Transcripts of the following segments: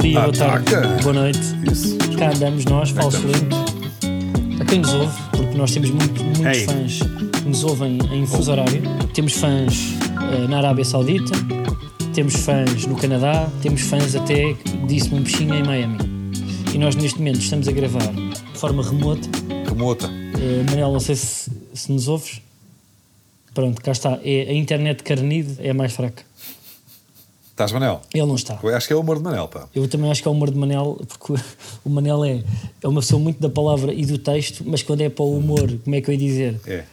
dia, boa tarde, boa noite. Isso. Cá andamos nós, falso lento. A quem nos ouve, porque nós temos muito- muitos Ei. fãs que nos ouvem em fuso horário. Temos fãs eh, na Arábia Saudita, temos fãs no Canadá, temos fãs até, disse-me um bichinho, em Miami. E nós neste momento estamos a gravar de forma remota. Remota. Manel, não sei se, se nos ouves. Pronto, cá está. É, a internet de Carnide é a mais fraca. Estás, Manel? Ele não está. Eu acho que é o humor de Manel, pá. Eu também acho que é o humor de Manel, porque o Manel é, é uma pessoa muito da palavra e do texto, mas quando é para o humor, como é que eu ia dizer, É.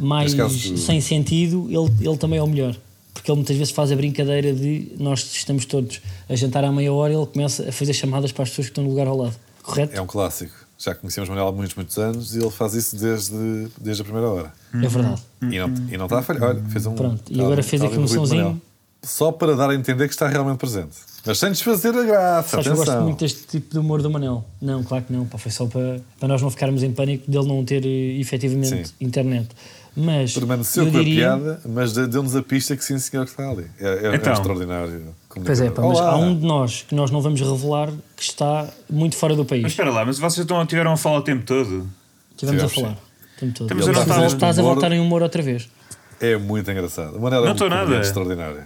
mais caso, sem sentido, ele, ele também é o melhor. Porque ele muitas vezes faz a brincadeira de nós estamos todos a jantar à meia hora e ele começa a fazer chamadas para as pessoas que estão no lugar ao lado. Correto? É um clássico. Já conhecemos Manel há muitos, muitos anos e ele faz isso desde, desde a primeira hora. É verdade. E não, e não está a falhar. Olha, fez um. Pronto, e está agora fez aqui ali um sonzinho. Só para dar a entender que está realmente presente. Mas sem desfazer a graça. Sabes que eu gosto muito deste tipo de humor do Manel. Não, claro que não. Pá, foi só para, para nós não ficarmos em pânico dele não ter eh, efetivamente Sim. internet. Mas Permaneceu eu com a diria, piada, mas de- deu-nos a pista que sim, senhor, que está ali. É, é, é Então. extraordinário. Pois é, pá, mas há um de nós que nós não vamos revelar que está muito fora do país. Mas espera lá, mas vocês estão, tiveram a falar o tempo todo? Estivemos a Tivemos, falar. o tempo todo. Temos a Estás notar- estás a voltar em humor outra vez. É muito engraçado. O Manel é Não um estou nada. extraordinário.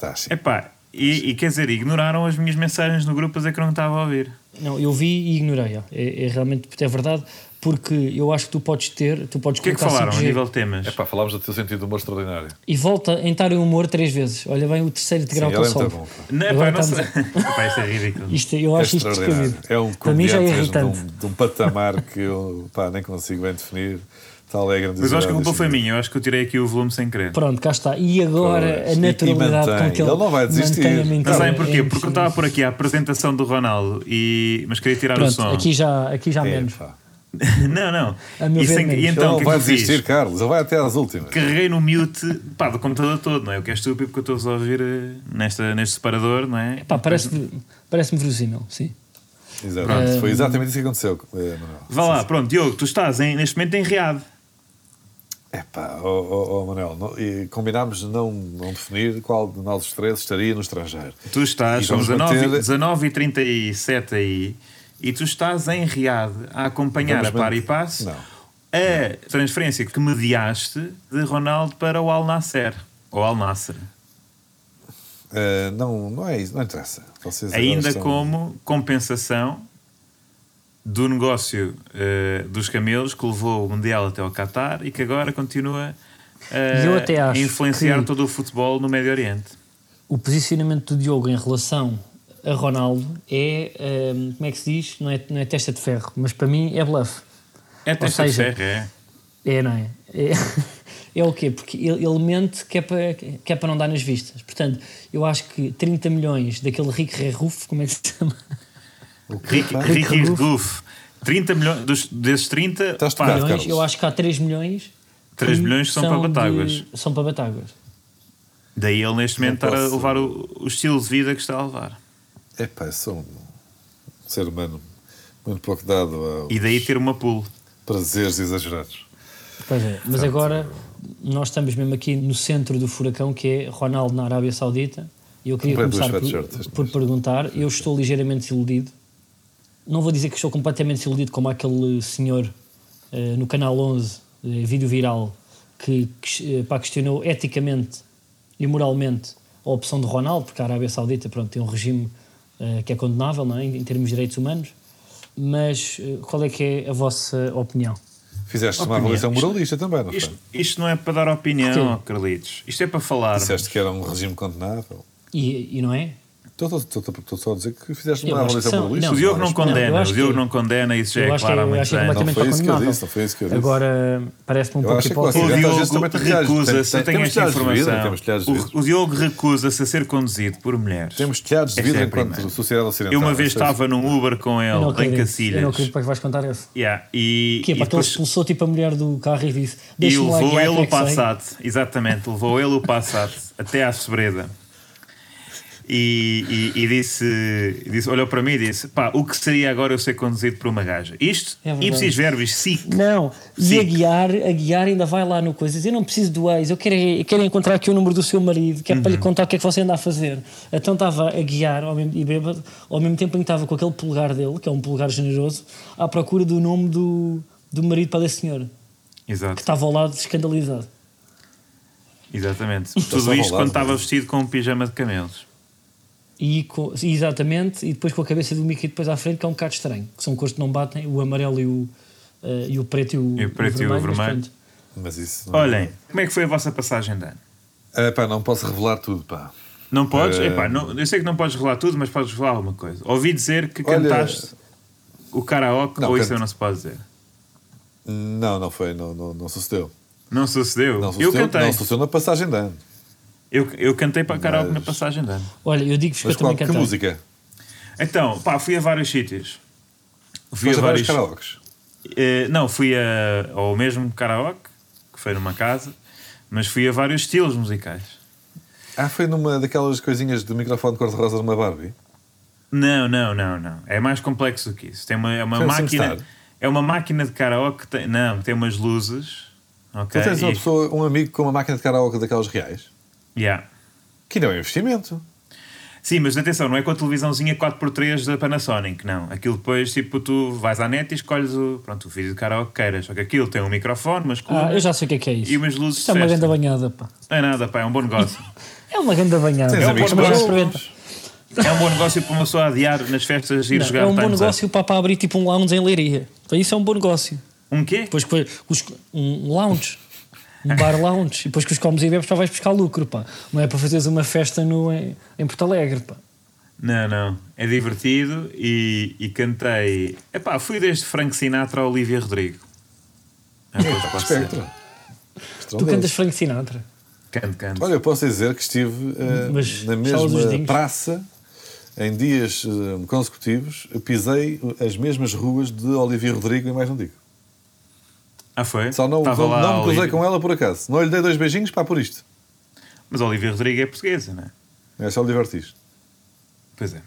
Está assim. Epá, e, e quer dizer, ignoraram as minhas mensagens no grupo a dizer que eu não estava a ouvir. Não, eu vi e ignorei. ó. É, é realmente é verdade, porque eu acho que tu podes ter, tu podes O que é que colocar falaram a 5G nível de temas? É pá, falámos do teu sentido de humor extraordinário. e volta a entrar em humor três vezes. Olha bem o terceiro Sim, degrau ele que é ele muito sobe. bom. pá. Não, Agora epá, não sei. estamos Epá, isto é ridículo. Isto, eu É acho isto extraordinário. descabido. É um Para mim já é comediante mesmo de um, irritante. de um patamar que eu pá, nem consigo bem definir. Tal é a Mas eu acho que a culpa foi minha, eu acho que eu tirei aqui o volume sem querer. Pronto, cá está. E agora Pois, a naturalidade e mantém. com que ele, Ele não vai desistir. Mas sabem é porquê? Porque eu estava por aqui a apresentação do Ronaldo, e... mas queria tirar o Pronto, som. aqui já, aqui já É, menos. pá. não, não. E, sem- e Ele então, o não que é vai que eu fiz? desistir, Carlos. Ele vai até às últimas. Carreguei no mute pá, do computador todo, não é? O que é estúpido porque eu estou a ouvir eh, nesta, neste separador, não é? Pá, parece-me parece verossímil, sim. Exato. Pronto. Foi exatamente isso que aconteceu. É, Manuel. Vá lá, pronto, Diogo, tu estás em- neste momento em Riad. É pá, ó oh, Manuel, não- e combinámos não, não definir qual de nós os três estaria no estrangeiro. Tu estás, são vamos 19, manter- 19 e 37 aí, e tu estás em Riad a acompanhar Vamos a par e passo Não. a transferência que mediaste de Ronaldo para o Al Nasser. Ou Al Nasser. Eh, não, não é isso, não interessa. Vocês Ainda estão- como compensação do negócio eh, dos camelos que levou o Mundial até ao Qatar e que agora continua eh, acho a influenciar todo o futebol no Médio Oriente. O posicionamento do Diogo em relação a Ronaldo é, hum, como é que se diz? Não é, não é testa de ferro, mas para mim é bluff. É testa de seja, ferro, é. É, não é? É, é o quê? Porque ele, ele mente que é, para, que é para não dar nas vistas. Portanto, eu acho que 30 milhões daquele Rick Rerruf, como é que se chama? Ricky. Ruf. 30 milhões, dos, desses 30, Estás pá, milhões, Carlos. eu acho que há 3 milhões. 3 que milhões são para de- Batáguas. são para Batáguas. daí ele neste momento estar a levar o, o estilo de vida que está a levar. É pá, eu sou um ser humano muito pouco dado a E daí ter uma pool. prazeres exagerados. Pois é, mas agora nós estamos mesmo aqui no centro do furacão que é Ronaldo na Arábia Saudita. E eu queria começar por, por perguntar. Eu estou ligeiramente desiludido. Não vou dizer que estou completamente desiludido como aquele senhor eh, no canal 11, eh, vídeo viral, que, que eh, pá, questionou eticamente e moralmente a opção de Ronaldo, porque a Arábia Saudita pronto, tem um regime eh, que é condenável não é? em, em termos de direitos humanos. Mas qual é que é a vossa opinião? Fizeste uma Opinião. avaliação moralista também, não Isto, foi? isto não é para dar opinião? Carlitos. Isto é para falar. Disseste que era um regime condenável. E, e não é? Estou- Estou estou só a dizer que fizeste Eu uma avaliação são- moralista. O Diogo não Não, condena, o Diogo que- não condena, isso já é claro há eu muito acho que é tempo. completamente Não foi isso que eu disse, não foi isso que eu disse. Agora parece-me um pouco hipócrita. O Diogo recusa-se, tem- eu tenho esta informação. O, Diogo recusa-se a ser conduzido por mulheres. Temos telhados de é a enquanto sociedade ocidental. Eu uma vez seja, estava num Uber com não ele, em acredito. Eu não Cacilhas. acredito para que vais contar esse. E, Que é e para que ele expulsou tipo a mulher do carro e disse: e Deixa-me lá levou guiar, ele é o que sei." Passat, exatamente, levou ele o Passat até à sobreda. E, e, e disse, disse, olhou para mim e disse: pá, o que seria agora eu ser conduzido por uma gaja? Isto, É ipsis verbis, sim. Não, e Sim. a guiar, a guiar ainda vai lá no coisa. diz, Eu não preciso do ex, eu quero, eu quero encontrar aqui o número do seu marido, que é para lhe contar o que é que você anda a fazer. Então estava a guiar ao mesmo, e bêbado, ao mesmo tempo em que estava com aquele polegar dele, que é um polegar generoso, à procura do nome do, do marido para a senhora, que Exato, estava ao lado escandalizado. exatamente. Passava Tudo isto quando estava vestido com um pijama de camelos. E com- exatamente, e depois com a cabeça do Mickey depois à frente, que é um bocado estranho, que são cores que não batem, o amarelo e o, eh, e o preto e o, E o preto e o mas vermelho. pronto. Mas isso. não- Olhem, como é que foi a vossa passagem de ano? É, pá, não posso revelar tudo, pá. Não podes? Eh, Epá, não, eu sei que não podes revelar tudo, mas podes revelar alguma coisa. Ouvi dizer que Olha- cantaste o karaoke, Não, ou isso canto. não se pode dizer? Não, não foi, não, não, não sucedeu. Não sucedeu? Não eu sucedeu, cantei. não sucedeu na passagem de ano. Eu, eu cantei para karaoke Mas- na passagem de ano. Olha, eu digo-vos que eu também que cantei. música? Então, pá, fui a vários sítios. Fui a a vários karaokes. Eh, não, fui a, ao mesmo karaoke, que foi numa casa, mas fui a vários estilos musicais. Ah, foi numa daquelas coisinhas de microfone cor-de-rosa de uma Barbie? Não, não, não, não. É mais complexo do que isso. Tem uma, é uma Foi um máquina. É uma máquina de karaoke. que Tem, não, tem umas luzes. Ok. Tu tens uma e- pessoa, um amigo com uma máquina de karaoke daquelas reais? Yeah. Que não é um investimento. Sim, mas atenção, não é com a televisãozinha 4x3 da Panasonic, não. Aquilo depois, tipo, tu vais à net e escolhes o, pronto, o vídeo de karaoke que queiras. Só que aquilo tem um microfone, umas Ah, colunas eu já sei o que é que é isso. e umas luzes Isto é uma grande banhada, pá. Não é nada, pá, é um bom negócio. É uma grande banhada. Tens É um amigos bom Mas negócio. é um bom negócio para uma pessoa adiar nas festas e ir Não, jogar é um bom Time's Up. negócio para, para abrir tipo um lounge em Leiria. Então isso é um bom negócio. Um quê? Depois que os, um lounge. Um bar lounge. E depois que os comes e bebes já vais buscar lucro, pá. Não é para fazeres uma festa no, em, em Porto Alegre, pá. Não, não. É divertido e, e cantei. Epá, fui desde Frank Sinatra a Olivia Rodrigo. Pode ser. Espectro. Tu cantas Frank Sinatra. Canto, canto. Olha, eu posso dizer que estive Mas na mesma praça em dias eh, consecutivos. Pisei as mesmas ruas de Olivia Rodrigo e mais não digo. Ah, foi? Só não, Estava não, lá não a me cruzei com ela por acaso. Não lhe dei dois beijinhos para por isto. Mas a Olivia Rodrigo é portuguesa, não é? É só Oliver Ortiz. Pois é.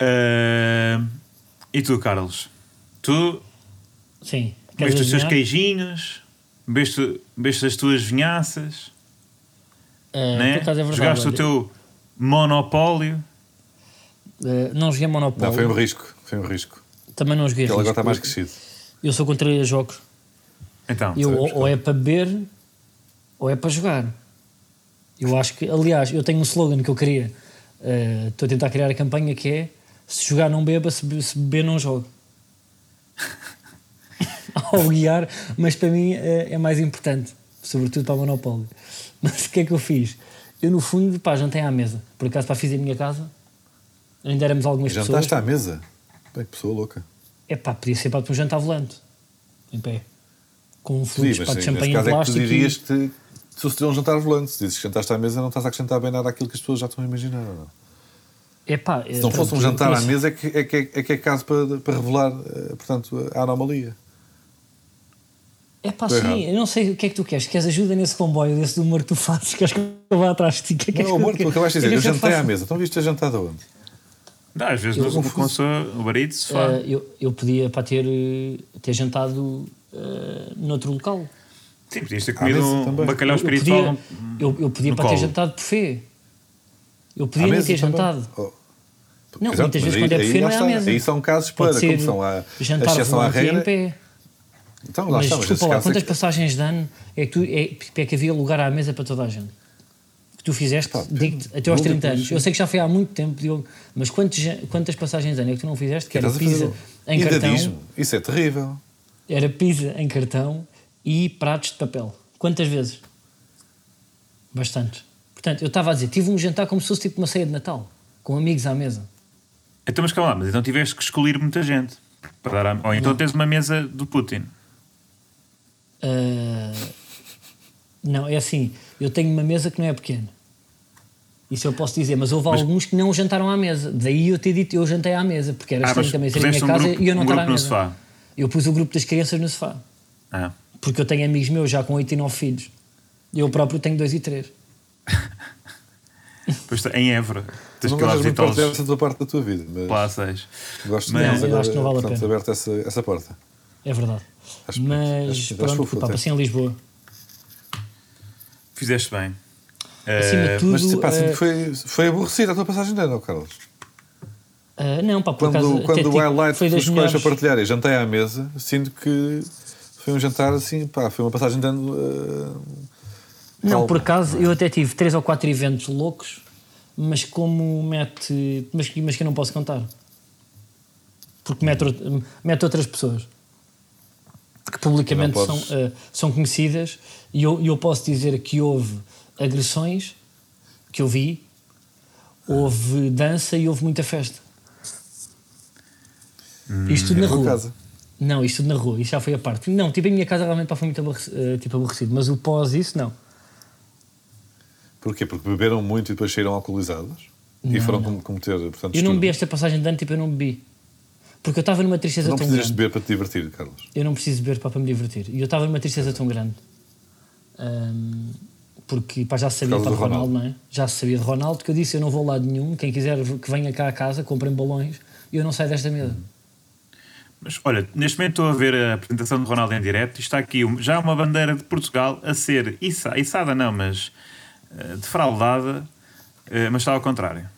Ah, e tu, Carlos? Tu Sim. Beste os teus queijinhos, beste, beste as tuas vinhaças, né? acaso é verdade, jogaste o teu monopólio. Eh, não joguei Monopólio. Não, foi um risco. Foi um risco. Também não joguei ele agora risco. está mais crescido. Eu sou contra jogos. Então, Eu, ou, ou é para beber ou é para jogar. Eu acho que, aliás, eu tenho um slogan que eu queria. eh, Estou a tentar criar a campanha que é se jogar não beba, se, be- se beber não jogue. Ao guiar, mas para mim eh, é mais importante, sobretudo para o Monopólio. Mas o que é que eu fiz? Eu, no fundo, pá, jantei à mesa. Por acaso, para fiz a minha casa, ainda éramos algumas pessoas. Jantaste à mesa. Bem, que pessoa louca. É pá, podia ser para um jantar volante, em pé, com um Sim, para de champanhe em caso é que tu plástico. e- dirias que te sucedeu um jantar volante. Se dizes que jantaste à mesa, não estás a acrescentar bem nada àquilo que as pessoas já estão a imaginar. não? Epá, Se não fosse um jantar à mesa, é que é, que é, é, que é caso para, para revelar, eh, portanto, a anomalia. É pá, sim, errado. eu não sei o que é que tu queres. Queres ajuda nesse comboio desse do humor que tu fazes? Queres que eu vá atrás de ti? O que é que Não, que amor, eu tu acabaste de dizer, eu que jantei à mesa. Então viste a jantar de onde? Não, às vezes Eu no confuso. o barito se Eh, faz. eu, eu podia para ter, eh, ter jantado eh, noutro local. Sim, podias ter À comido um, também. bacalhau eu espiritual. podia, eu, eu podia para ter jantado buffet. Eu podia nem mesa ter também? jantado. Oh. Não, Exato, muitas vezes aí- quando é buffet não é à mesa. Aí são casos Pode para, como são a, a jantar exceção à e em regra. pé. Então, lá Mas está, mas desculpa lá, é quantas que- passagens de ano é que, tu, é, é que havia lugar à mesa para toda a gente? Que tu fizeste, Pá, até aos 30 múltiplos, anos. Eu sei que já foi há muito tempo, Diogo, mas quantos, quantas passagens de ano é que tu não fizeste? Que era a fazer pizza um em cartão. Isso é terrível. Era pizza em cartão e pratos de papel. Quantas vezes? Bastante. Portanto, eu estava a dizer, tive um jantar como se fosse tipo uma ceia de Natal, com amigos à mesa. Então, mas calma lá, mas então tiveste que escolher muita gente. Para dar a- Ou então tens uma mesa do Putin. Ah, não, é assim, eu tenho uma mesa que não é pequena. Isso eu posso dizer, mas houve alguns que não jantaram à mesa. Daí eu ter dito eu jantei à mesa, porque era Ah, estranho mas também ser a minha um casa grupo- e eu não um estar à mesa. sofá. Eu pus o grupo das crianças no sofá, Ah. porque eu tenho amigos meus já com 8 e 9 filhos. Eu próprio tenho 2 e 3. Depois, em Évora. Tens não que ir lá partilhar essa tua parte da tua vida, mas seis. gosto Mas- de Não, acho que não vale a pena. aberto essa, essa porta. É verdade. Acho- Mas acho- acho pronto, fofo pá, passei em Lisboa. Fizeste bem. Acima Eh, de tudo. Mas pá, eh, que foi, foi aborrecida a tua passagem de ano, Carlos. Ah, não, pá, por Quando, acaso. quando tipo, o highlight foi das dos colegas a melhores. partilhar e jantei à mesa, sinto que foi um jantar assim, pá, foi uma passagem de ano. eh, Não, por acaso eu até tive três ou quatro eventos loucos, mas como mete. Mas, que- mas que eu não posso contar. Porque mete, mete outras pessoas que publicamente são, ah, são conhecidas e eu, eu posso dizer que houve agressões que eu vi, houve dança e houve muita festa. Isto tudo na na rua. casa. Não, isto tudo na rua, isso já foi a parte. Não, tipo, a minha casa realmente pá, foi muito aborreci- eh, tipo, aborrecido, mas o pós isso, não. Porquê? Porque beberam muito e depois saíram alcoolizados e Não, foram não. com- cometer, portanto, Eu não bebi esta passagem de ano, tipo, eu não bebi. Porque eu estava numa tristeza Não tão precisas de grande. beber para te divertir, Carlos. Eu não preciso beber pá, para me divertir. E eu estava numa tristeza tão grande. Ahm, porque pá, já se sabia do Ronaldo, Ronaldo. não é? Já se sabia de Ronaldo, que eu disse: eu não vou a lado nenhum. Quem quiser que venha cá a casa, comprem balões e eu não saio desta mesa. Mas olha, neste momento estou a ver a apresentação de Ronaldo em direto e está aqui um- já uma bandeira de Portugal a ser içada, içada não, mas eh, defraudada, eh, mas está ao contrário.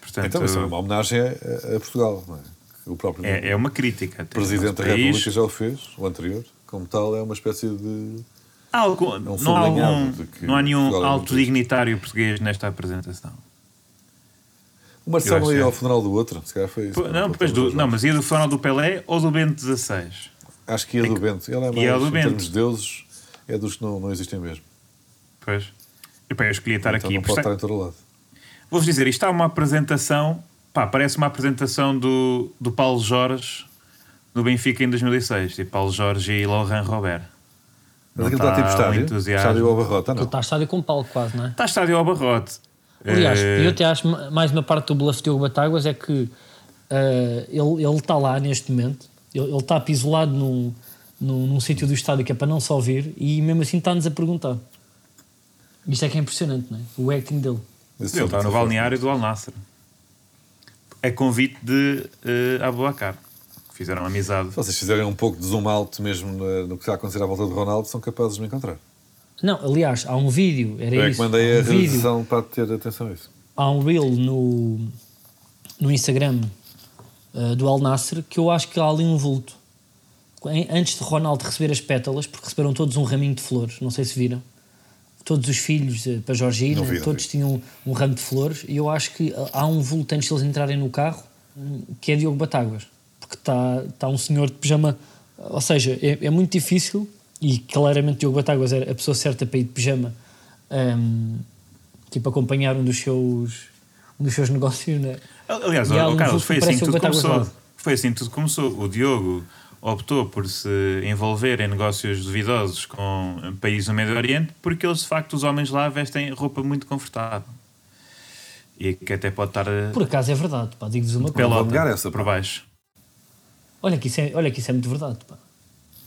Portanto, Então, isso é uma homenagem a, a Portugal, não é? O próprio é, é uma crítica. até. Presidente da República já o fez, o anterior. Como tal, é uma espécie de. Há algum- um não, há algum- não há nenhum é alto dignitário português nesta apresentação. O Marcelo ia que é. ao funeral do outro, se calhar foi isso. Pô, Não, depois do, não, mas ia do funeral do Pelé ou do Bento XVI? Acho que ia do Bento. Ele é mais, é o do em Bento. termos de deuses, é dos que não, não existem mesmo. Pois. E pá, eu escolhi estar Então aqui. não pode estar em todo lado. Vou-vos dizer, isto está uma apresentação, pá, parece uma apresentação do, do Paulo Jorge no Benfica em 2006, tipo Paulo Jorge e Laurent Robert. Mas aquilo está tipo um estádio. Estádio ao barrota, Ele não. está a estádio com palco quase, não é? Está estádio ao barrote. Aliás, Eh, eu até acho ma- mais uma parte do bluff de Diogo Batáguas é que eh, ele, ele está lá neste momento, ele, ele está apisolado num, num, num sítio do estádio que é para não só ouvir e mesmo assim está-nos a perguntar. Isto é que é impressionante, não é? O acting dele. Esse Ele está está no balneário do Al Nasser. É convite de uh, Abubacar. Fizeram amizade. Se vocês fizerem um pouco de zoom out mesmo na- no que está a acontecer à volta do Ronaldo, são capazes de me encontrar. Não, aliás, há um vídeo, era Eu é que isso. mandei há a um vídeo, realização para ter atenção a isso. há um reel no, no Instagram eh, do Al Nasser que eu acho que há ali um vulto. Antes de Ronaldo receber as pétalas, porque receberam todos um raminho de flores, não sei se viram. Todos os filhos eh, para Georgina, vi, todos vi. tinham um, um ramo de flores e eu acho que há um vulto antes de eles entrarem no carro que é Diogo Batáguas, porque está tá um senhor de pijama, ou seja, é, é muito difícil e claramente Diogo Batáguas era a pessoa certa para ir de pijama, hum, tipo acompanhar um dos seus, um dos seus negócios, né? Aliás, E um Carlos, foi assim que o tudo Batáguas começou. Lado. Foi assim que tudo começou. O Diogo optou por se envolver em negócios duvidosos com países do Médio Oriente porque eles, de facto, os homens lá vestem roupa muito confortável. E que até pode estar a Por acaso é verdade, pá, digo-vos uma coisa. negar essa, por baixo. Olha que, isso é, olha que isso é muito verdade, pá.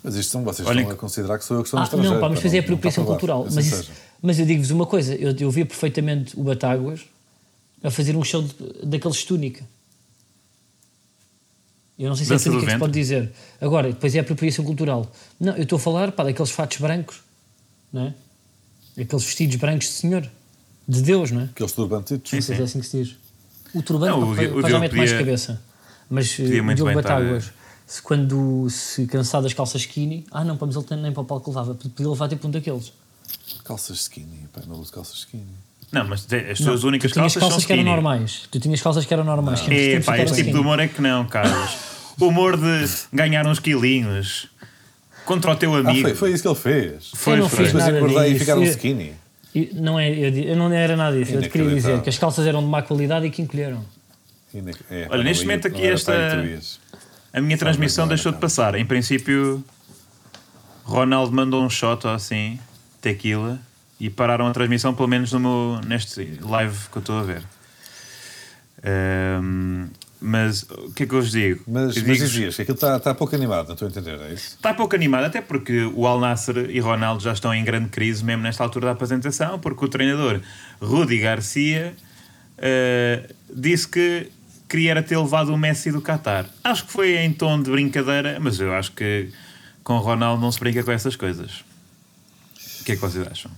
Mas isto são vocês Olhem estão a considerar que sou eu que sou um Ah, estrangeiro. não, pá, mas pá, fazer a não- apropriação cultural. assim Mas, isso- seja. mas eu digo-vos uma coisa, eu, eu via perfeitamente o Batáguas a fazer um show de- daqueles de túnica. Eu não sei se Dança é túnica que se pode dizer. Agora, depois é a apropriação cultural. Não, eu estou a falar pá, daqueles fatos brancos, não é? Aqueles vestidos brancos de senhor, de Deus, não é? Aqueles turbantitos. Sim, se é assim que se diz. O turbante Não, o pá, o mais cabeça. Mas eh, o Diogo estar, Batáguas, se quando se cansar das calças skinny, ah não, mas ele tem nem para o palco levava, podia levar tipo um daqueles. Calças skinny, pá, não uso calças skinny. Não, mas as Não, tuas únicas tu tinhas calças, calças são que eram skinny. normais. Tu tinhas calças que eram normais. que É, pá, este tipo de humor é que não, Carlos. O humor de ganhar uns quilinhos contra o teu Ah, amigo. foi, foi isso que ele fez. Foi, eu não foi. fiz Depois nada engordei e ficaram Eu- skinny. eu- não, é, eu, não era nada disso. Eu te queria dizer que as calças eram de má qualidade e que encolheram. Inac- é, Olha, não neste momento não aqui esta- A minha transmissão deixou de não. passar. Em princípio, Ronaldo mandou um shot assim, tequila, e pararam a transmissão, pelo menos no meu, neste live que eu estou a ver. Ahm, Mas o que é que eu vos digo? Mas, Eu mas digo- dizias que aquilo está está pouco animado, não estou a entender, é isso? Está pouco animado, até porque o Al Nasser e Ronaldo já estão em grande crise, mesmo nesta altura da apresentação, porque o treinador Rudi Garcia eh, disse que queria era ter levado o Messi do Qatar. Acho que foi em tom de brincadeira, mas eu acho que com o Ronaldo não se brinca com essas coisas. O que é que vocês acham?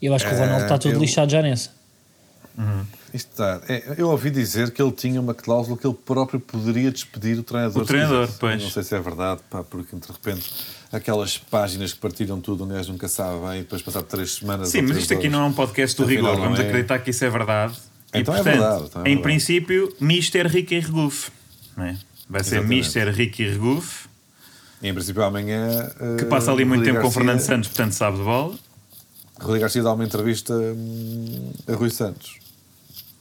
Eu acho que o Ronaldo está todo eu- lixado já nessa. Isto está. é, eu ouvi dizer que ele tinha uma cláusula que ele próprio poderia despedir o treinador. O treinador, pois. Não sei se é verdade, pá, porque de repente aquelas páginas que partilham tudo, um gajo nunca sabe bem, e depois passar três semanas. Sim, mas isto aqui horas, não é um podcast do rigor, vamos é. acreditar que isso é verdade. Então é e, portanto, verdade, então é em verdade. princípio, Mister Ricky Regouf. Não é? Vai ser Exatamente. Mister Ricky Regouf, E em princípio amanhã. que passa ali muito Rudi tempo com o Garcia- Fernando Santos, portanto sabe de bola. Rodrigo Garcia dá uma entrevista hum, a Rui Santos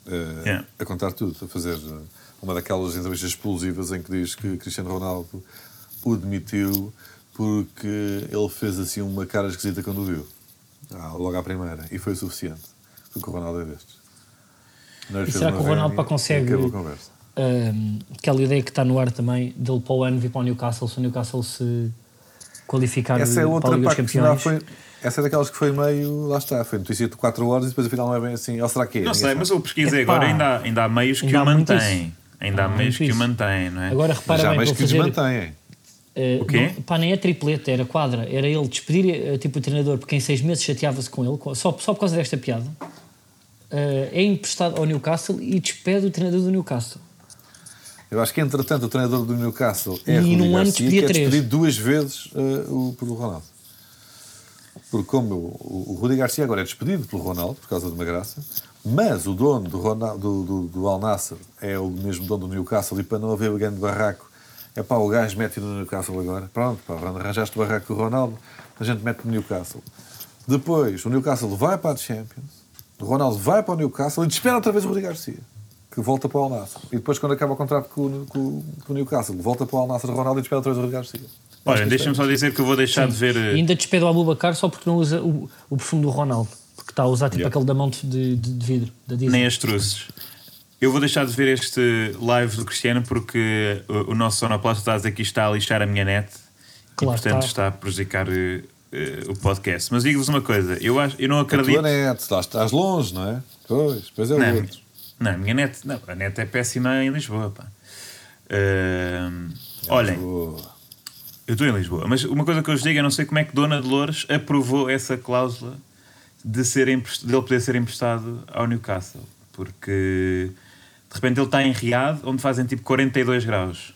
eh, Yeah. a contar tudo, a fazer eh, uma daquelas entrevistas explosivas em que diz que Cristiano Ronaldo o demitiu porque ele fez assim uma cara esquisita quando o viu, Ah, logo à primeira, e foi o suficiente. Porque o Ronaldo é destes. Não lhe E será que o Ronaldo consegue- aquela ideia que está no ar também dele para o ano vir para o Newcastle, se o Newcastle se qualificar Essa é para a outra Liga dos que Campeões. foi. Essa é daquelas que foi meio. Lá está, foi notícia de 4 horas e depois afinal não é bem assim. Ou será que é? Não sei, mas eu pesquisei Epá. agora, ainda há, ainda há meios que Ainda o há muito mantêm. isso. Ainda há meios que o isso. mantêm, não é? Agora repara já bem, vou que fazer, desmantêm. eh, O quê? não- pá, nem é tripleta, era quadra. Era ele despedir eh, tipo, o treinador porque em seis meses chateava-se com ele, só, só por causa desta piada. Eh, é emprestado ao Newcastle e despede o treinador do Newcastle. Eu acho que, entretanto, o treinador do Newcastle é E num ano despedia que é despedido duas vezes eh, o, pelo Ronaldo. Porque como o, o, Rudi Garcia agora é despedido pelo Ronaldo, por causa de uma graça, mas o dono do, Ronaldo, do, do, do Al Nassr é o mesmo dono do Newcastle e para não haver o grande barraco, é pá, o gajo mete no Newcastle agora. Pronto, pá, arranjaste o barraco do Ronaldo, a gente mete no Newcastle. Depois, o Newcastle vai para a Champions, Ronaldo vai para o Newcastle e despede outra vez o Rudi Garcia, que volta para o Al Nassr. E depois, quando acaba o contrato com, o- com, com o Newcastle, volta para o Al Nassr o Ronaldo e despede outra vez o Rudi Garcia. Olha, deixa-me só dizer que eu vou deixar de ver. E eh, ainda despede o Abubacar só porque não usa o, o perfume do Ronaldo. Porque está a usar tipo Yeah. aquele da mão de, de, de vidro da Disney. nem as truces. Eu vou deixar de ver este live do Cristiano porque o, o nosso sonoplasta está a dizer que isto está a lixar a minha net Claro e portanto está. está a prejudicar eh, o podcast. Mas digo-vos uma coisa, eu, acho, eu não A acredito. tua net, lá estás longe, não é? Pois, pois é o Não, outro. não, a minha net, não, a net é péssima em Lisboa. Pá. Ahm, olhem, eu estou em Lisboa, mas uma coisa que eu vos digo, eu não sei como é que Dona Dolores aprovou essa cláusula de ser emprest- dele poder ser emprestado ao Newcastle, porque de repente ele está em Riad, onde fazem tipo 42 graus,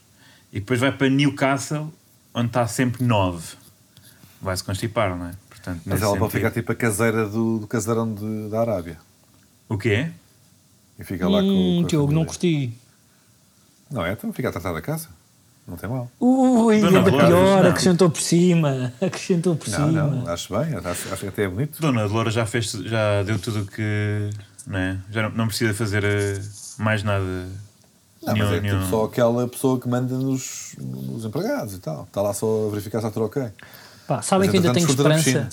e depois vai para Newcastle, onde está sempre 9. Vai-se constipar, não é? Portanto, Mas ela pode sentido- ficar tipo a caseira do, do caseirão de- da Arábia. O quê? E fica lá com, Hum, com a Diogo, não curti. Não é? Então fica a tratar da casa. Não tem mal. Ui, Dona ainda Dolores, pior, não. acrescentou por cima. Acrescentou por Não, cima. não, acho bem. Acho, acho que até é bonito. Dona Dolores já fez, já deu tudo o que. Não é? Já não, não precisa fazer eh, mais nada. Não, Nenhum- mas é nenhum- tipo só aquela pessoa que manda nos, nos empregados e tal. Está lá só a verificar se está tudo ok. Pá, sabem Mas, que eu ainda tenho esperança.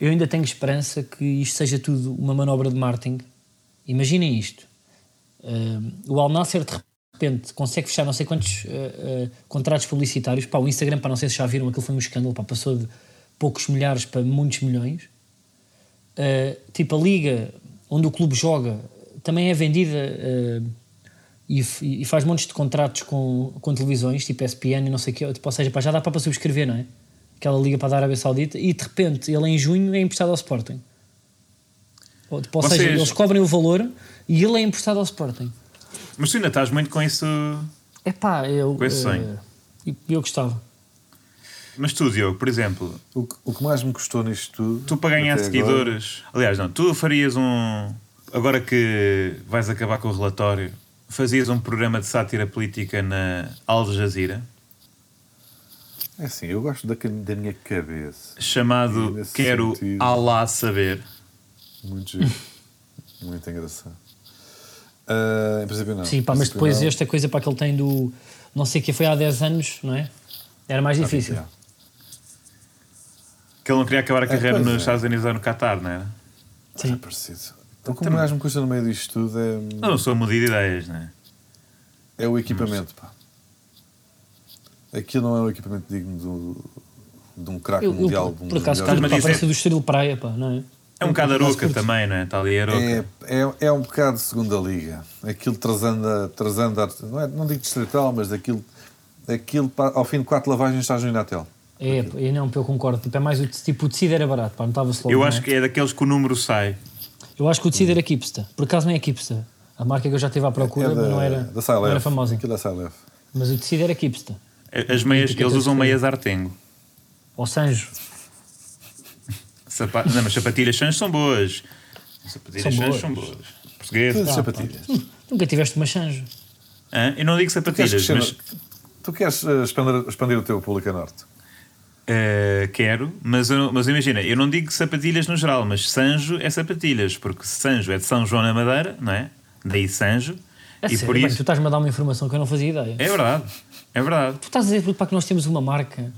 Eu ainda tenho esperança que isto seja tudo uma manobra de marketing. Imaginem isto. Um, o Al Nasser de repente consegue fechar não sei quantos uh, uh, contratos publicitários. Pá, o Instagram, para não sei se já viram, aquilo foi um escândalo, pá, passou de poucos milhares para muitos milhões. Uh, tipo, a liga onde o clube joga também é vendida uh, e, e faz montes de contratos com, com televisões, tipo ESPN e não sei o quê. Tipo, ou seja, pá, já dá para subscrever, não é? Aquela liga para a Arábia Saudita e de repente ele em junho é emprestado ao Sporting. Ou, tipo, ou seja, Vocês- eles cobrem o valor e ele é emprestado ao Sporting. Mas tu ainda estás muito com isso. É pá, eu. Com esse sonho. eh, eu gostava. Mas tu, Diogo, por exemplo, O que, o que mais me custou nisto tudo. tu para ganhar seguidores. Aliás, não, tu farias um. Agora que vais acabar com o relatório, fazias um programa de sátira política na Al Jazeera Agora, é assim, eu gosto da, da minha cabeça. chamado Quero sentido. Allah Saber. Muito giro. Muito engraçado. Ah, em princípio, não. Sim, pá, mas depois não. esta coisa para que ele tem do. Não sei o que foi há 10 anos, não é? Era mais difícil. Que ele não queria acabar a carreira pois nos é. Estados Unidos ou no Qatar, não é? É parecido. Então, como o gajo me custa no meio disto tudo, é. Eu não sou mudo de ideias, não é? É o equipamento, pá. Aquilo não é um equipamento digno do, de um craque Eu, eu, mundial. de um por acaso, isso parece é- do estilo praia, pá, não é? É um bocado aroca também, não é? Está ali aroca. É, é, é um bocado de segunda liga. Aquilo trazendo, trazendo a- não, é, não digo distrital, mas daquilo, daquilo pá, ao fim de quatro lavagens estás no Inatel. É, e não, eu concordo. Tipo, é mais o tipo, o tecido era barato, pá, não estava-se logo. Eu não acho é? que é daqueles que o número sai. Eu acho que o tecido era Kipsta. Por acaso não é Kipsta. A marca que eu já estive à procura, é da, mas não era, da não Silef. era famosa. Aquilo é Silef. Mas o tecido era Kipsta. As meias, eles usam meias Artengo. Ou Sanjo. Sapa... Não, mas sapatilhas Sancho são boas. Sapatilhas São boas. são boas. Português. Tudo pá. sapatilhas. Nunca tiveste uma Sanjo. Hã? Eu não digo Tu sapatilhas, crescer- mas tu queres eh, expandir, expandir o teu público a norte? eh, quero. Mas, eu- mas imagina, eu não digo sapatilhas no geral, mas Sanjo é sapatilhas, porque Sanjo é de São João na Madeira, não é? Daí Sanjo. É e sério, por bem, isso. tu estás-me a dar uma informação que eu não fazia ideia. É verdade. É verdade. Tu estás a dizer pá, que nós temos uma marca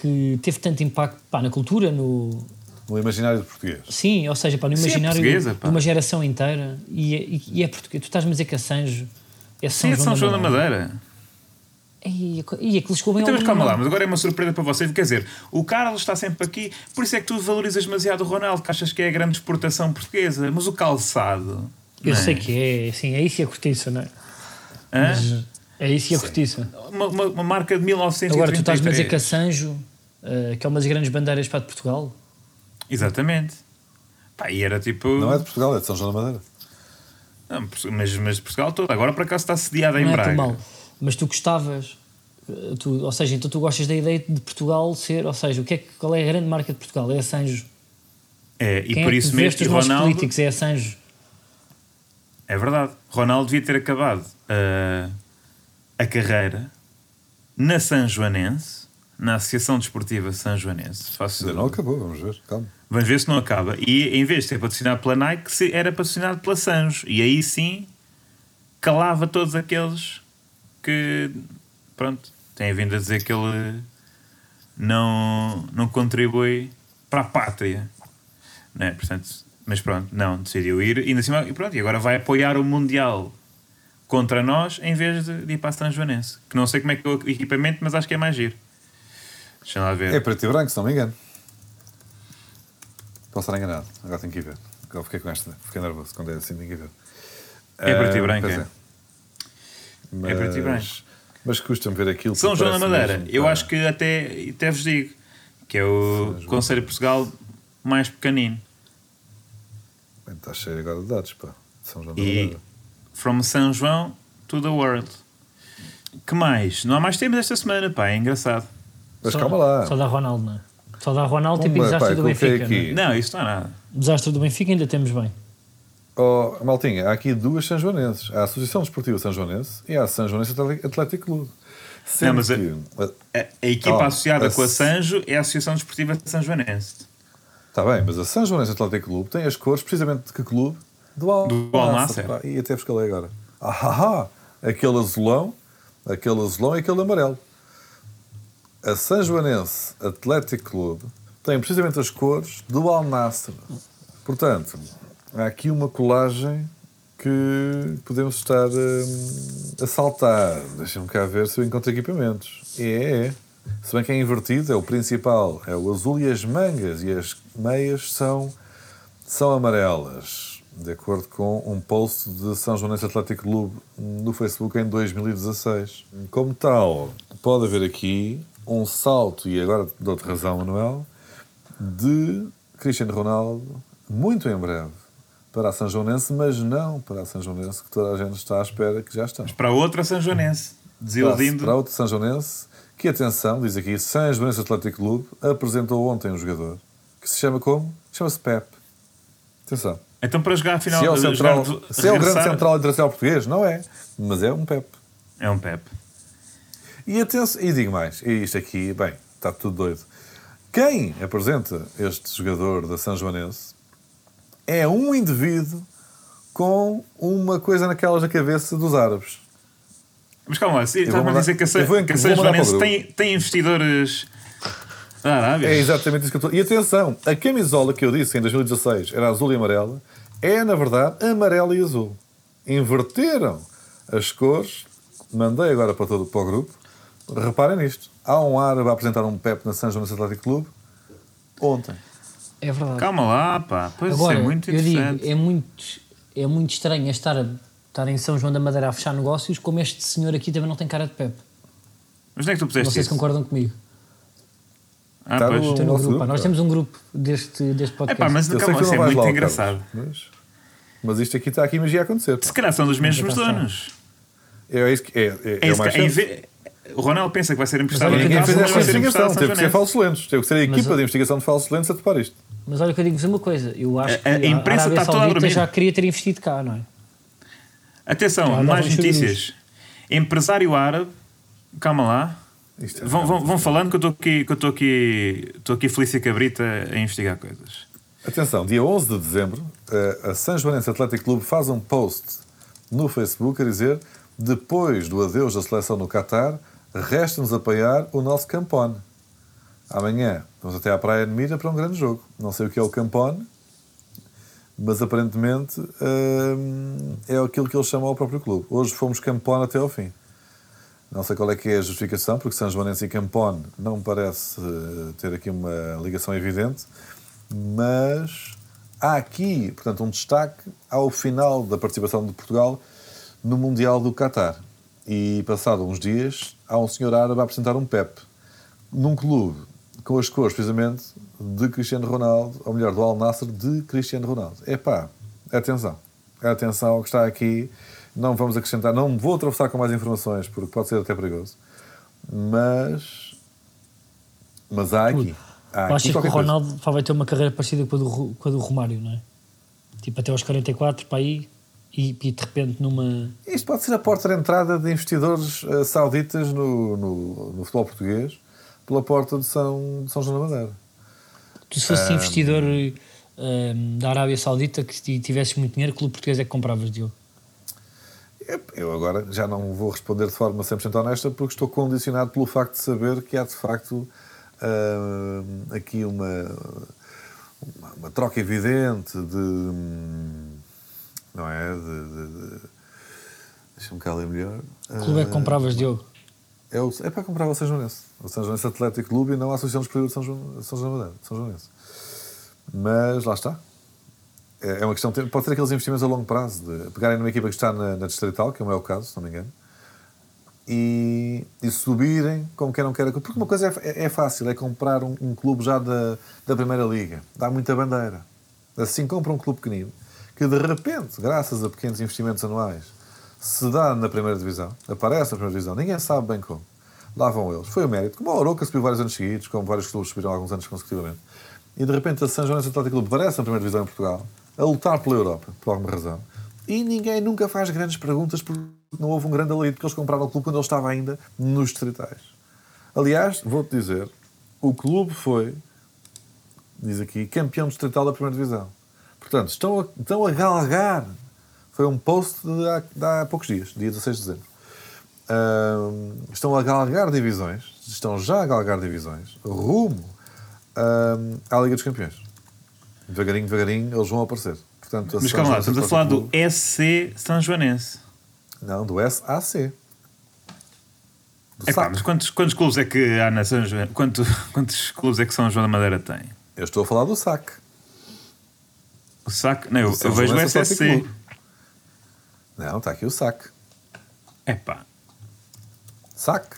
que teve tanto impacto pá, na cultura, no. No imaginário português. Sim, ou seja, pá, no Sim, é imaginário de uma geração inteira e, é- e, e é português. Tu estás-me a dizer que a Sanjo é São Sim, é de São João da da Madeira. E, aquilo chegou bem Então, mas calma lá, mas agora é uma surpresa para vocês. Quer dizer, o Carlos está sempre aqui, por isso é que tu valorizas demasiado o Ronaldo, que achas que é a grande exportação portuguesa. Mas o calçado. Eu é? sei que é, sim, é isso e a cortiça, não é? Hã? É isso e a cortiça. Uma, uma- uma marca de 1933. Agora, tu estás-me a dizer que a Sanjo, eh, que é uma das grandes bandeiras para de Portugal, Exatamente. Pá, e era tipo. Não é de Portugal, é de São João da Madeira. Não, mas, mas de Portugal todo. Agora por acaso está sediada em não é Braga. tão mal. Mas tu gostavas, eh, tu, ou seja, então tu gostas da ideia de Portugal ser, ou seja, o que é, que- qual é a grande marca de Portugal? É a Sanjo. É, e Quem por é isso que mesmo os Ronaldo. políticos? É a Sanjo. É verdade. Ronaldo devia ter acabado uh, a carreira na São Joanense, na Associação Desportiva São Joanense. Faço, Ainda não acabou, vamos ver. Calma. Vamos ver se não acaba. E em vez de ser patrocinado pela Nike, era patrocinado pela Sanjo. E aí sim calava todos aqueles que, pronto, têm vindo a dizer que ele não, não contribui para a pátria. Não é? Portanto, mas pronto, não, decidiu ir. E, assim, e pronto, e agora vai apoiar o Mundial contra nós em vez de, de ir para a São Joanense. Que não sei como é que é o equipamento, mas acho que é mais giro. Deixa lá ver. É preto e branco, se não me engano. Posso estar enganado, agora tenho que ir ver. Agora fiquei com esta, fiquei nervoso quando é assim, tenho que ir ver. É preto e Ah, branco, é. Mas, É preto e branco. Mas custa-me ver aquilo. São João da Madeira, mesmo, eu acho que até, até vos digo que é o. Conselho de Portugal mais pequenino. Está cheio agora de dados, pá. São João da E Madeira. From São João to the world. Que mais? Não há mais temas esta semana, pá, é engraçado. Mas Só- calma lá. Só dá Ronaldo, não é? Só dá Ronaldo, tipo Pumba, desastre pá, do Benfica. aqui. Não é? Não, isso não há nada. Desastre do Benfica ainda temos bem. Oh, Maltinha, há aqui duas São Joanenses. Há a Associação Desportiva São Joanense e há a São Joanense Atlético- Clube. Sendo Não, mas a- que... A, a equipa Oh, associada a com a Sanjo é a Associação Desportiva de São Joanense. Está bem, mas a São Joanense Atlético Clube tem as cores precisamente de que clube? Do Al, Do Al pá. E até escalei agora. Ah, ah, ah, aquele azulão, aquele azulão e aquele amarelo. A São Joanense Atlético Clube tem precisamente as cores do Al. Portanto, há aqui uma colagem que podemos estar hum, a saltar. Deixa-me cá ver se eu encontro equipamentos. É, é. Se bem que é invertido, é o principal, é o azul e as mangas e as meias são, são amarelas, de acordo com um post de São Joanense Atlético Clube no Facebook em 2016. Como tal, pode haver aqui um salto, e agora dou-te razão, Manuel, de Cristiano Ronaldo, muito em breve, para a São Joanense, mas não para a São Joanense, que toda a gente está à espera que já está. Para outra São Joanense. Para, Desiludindo. para outro São Joanense, que atenção, diz aqui, São Joanense Atlético Clube apresentou ontem um jogador que se chama como? Chama-se Pep. Atenção. Então para jogar a final se é o, jogar central, de- se é o grande central internacional português, não é, mas é um Pep. É um Pep. E atenção, e digo mais, e isto aqui, bem, está tudo doido. Quem apresenta este jogador da São Joanense é um indivíduo com uma coisa naquelas na cabeça dos árabes. Mas calma estava a dizer que a, São Joanense tem, tem investidores Arábia. É exatamente isso que eu estou. E atenção, a camisola que eu disse em 2016 era azul e amarela, é na verdade amarela e azul. Inverteram as cores mandei agora para, todo, para o grupo. Reparem nisto. Há um árabe a apresentar um PEP na São João Atlético Clube ontem. É verdade. Calma lá, pá. Pois Agora, é muito eu digo, interessante. é muito, é muito estranho estar, a- estar em São João da Madeira a fechar negócios, como este senhor aqui também não tem cara de Pepe. Mas onde é que tu Não puseste sei se concordam comigo. Ah, Tá pois. no- no grupo. grupo. Nós temos um grupo deste, deste É podcast. pá, mas Eu é não vais muito lá, engraçado. Mas, mas isto aqui está aqui magia a acontecer. Se calhar são dos mesmos pensar. donos. É, isso que- é, é, É é mais que- O Ronaldo pensa que vai ser emprestado que Ninguém fez mas ser emprestado investigação. Teve que ser falsos lentes. Teve que ser a Mas, equipa ó- de investigação de falsos lentes a topar isto. Mas olha que eu digo-vos uma coisa. Eu acho A- que a a, imprensa Arábia está toda a dormir. já queria ter investido cá, não é? Atenção, Já mais notícias. Empresário árabe, calma lá. Isto é- Vão, vão, vão falando que eu estou aqui, que eu estou aqui, estou aqui Felícia Cabrita a investigar coisas. Atenção, dia 11 de dezembro, eh, a São Joanense Atlético Clube faz um post no Facebook a dizer depois do adeus da seleção no Qatar, resta-nos apoiar o nosso Campone. Amanhã vamos até à Praia de Mira para um grande jogo. Não sei o que é o Campone, mas aparentemente hum, é aquilo que eles chamam ao próprio clube. Hoje fomos Campone até ao fim. Não sei qual é que é a justificação, porque São Joanense e Campone não parece eh, ter aqui uma ligação evidente, mas há aqui, portanto, um destaque ao final da participação de Portugal no Mundial do Qatar. E passado uns dias, há um senhor árabe a apresentar um PEP num clube com as cores, precisamente, de Cristiano Ronaldo, ou melhor, do Al Nassr de Cristiano Ronaldo. Epá, atenção. Atenção ao que está aqui. Não vamos acrescentar, não vou atravessar com mais informações, porque pode ser até perigoso. Mas. Mas há aqui. Há aqui Achas que o coisa. Ronaldo pá, vai ter uma carreira parecida com a do, com a do Romário, não é? Tipo, até aos 44 para aí e, e de repente numa. Isto pode ser a porta de entrada de investidores eh, sauditas no, no, no futebol português pela porta de São, de São João da Madeira. Tu, se fosses investidor eh, da Arábia Saudita que ti- tivesses muito dinheiro, que clube português é que compravas, Diogo? Eu- agora já não vou responder de forma 100% honesta porque estou condicionado pelo facto de saber que há de facto ah, aqui uma, uma, uma troca evidente de. Não é? De. de, de Deixa-me cá ler melhor. Que clube é que Ah, compravas, Diogo? É, o, é para comprar o São Joanense. O São Joanense Atlético Clube e não a Associação Superior de São, João, São, João São Joanense. Mas lá está. É é uma questão. Pode ser aqueles investimentos a longo prazo, de pegarem numa equipa que está na, na Distrital, que é o caso, se não me engano, e, e subirem como quer não quer. Porque uma coisa é, é- é fácil, é comprar um, um clube já da, da Primeira Liga. Dá muita bandeira. Assim compra um clube pequenino, que de repente, graças a pequenos investimentos anuais, se dá na Primeira Divisão, aparece na Primeira Divisão, ninguém sabe bem como. Lá vão eles. Foi o mérito. Como o Oroca subiu vários anos seguidos, como vários clubes subiram alguns anos consecutivamente. E de repente a São João Atlético Clube aparece na Primeira Divisão em Portugal, a lutar pela Europa, por alguma razão. E ninguém nunca faz grandes perguntas porque não houve um grande alívio, porque eles compraram o clube quando ele estava ainda nos distritais. Aliás, vou-te dizer, o clube foi, diz aqui, campeão distrital da Primeira Divisão. Portanto, estão a, estão a galgar. Foi um post de há, de há poucos dias, dia 16 de dezembro. Estão a galgar divisões, estão já a galgar divisões, rumo à Liga dos Campeões. Devagarinho, devagarinho, eles vão aparecer. Portanto, Mas calma lá, estamos a falar do SC São Joanense. Não, do SAC. Do Epá, mas quantos, quantos clubes é que há na São João? Quanto, quantos clubes é que São João da Madeira tem? Eu estou a falar do SAC. O SAC. Não, eu, eu vejo o Atlético SSC. Não, está aqui o SAC. Epá, SAC.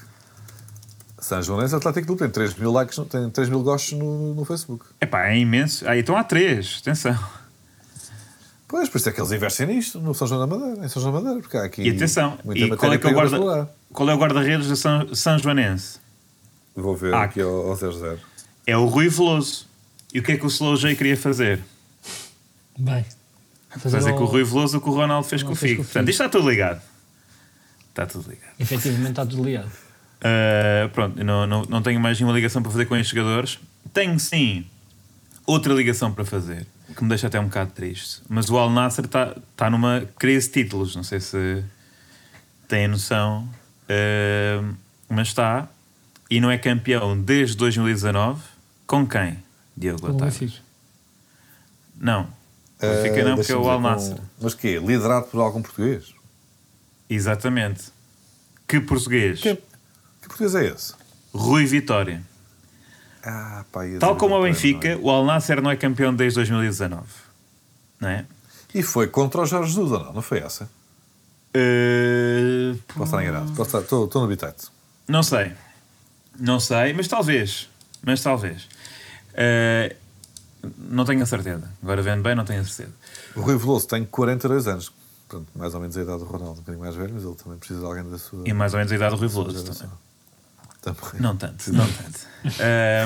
São Joanense Atlético Clube tem 3 mil likes, tem 3 mil gostos no, no Facebook. epá, é imenso. Ah, então há três, atenção. Pois, por isso é que eles investem nisto, no São João da Madeira, em São João da Madeira, porque há aqui E atenção, muita e qual é, que é o guarda, qual é o guarda-redes da São, São Joanense? Vou ver Ah, aqui ao, ao 00. É o Rui Veloso. E o que é que o Slow J queria fazer? Bem. Fazer com o Rui Veloso o que o Ronaldo fez com o fez Figo. com o Portanto, Figo. isto está tudo ligado. Está tudo ligado. Efetivamente está tudo ligado. Uh, pronto, não, não, não tenho mais nenhuma ligação para fazer com estes jogadores. Tenho sim outra ligação para fazer, que me deixa até um bocado triste. Mas o Al Nasser está tá numa crise de títulos, não sei se têm noção, uh, mas está e não é campeão desde 2019. Com quem? Diogo Com o Latares. Benfica. Não, o Benfica não, porque é o Al ver com- Nasser. Mas que Liderado por algum português? Exatamente. Que português? Que português é esse? Rui Vitória. Ah, pá, Tal como o Vitória, Benfica, é? o Al Nasser não é campeão desde 2019. Não é? E foi contra o Jorge ou não? Não foi essa? Uh, Posso estar enganado. Posso estar- Estou estou no bitite. Não sei. Não sei, mas talvez. Mas talvez. Uh, não tenho a certeza. Agora vendo bem, não tenho a certeza. O Rui Veloso tem 42 anos. Mais ou menos a idade do Ronaldo, um bocadinho mais velho, mas ele também precisa de alguém da sua. E mais ou menos a idade do Rui Veloso também. Também. Não tanto, não tanto.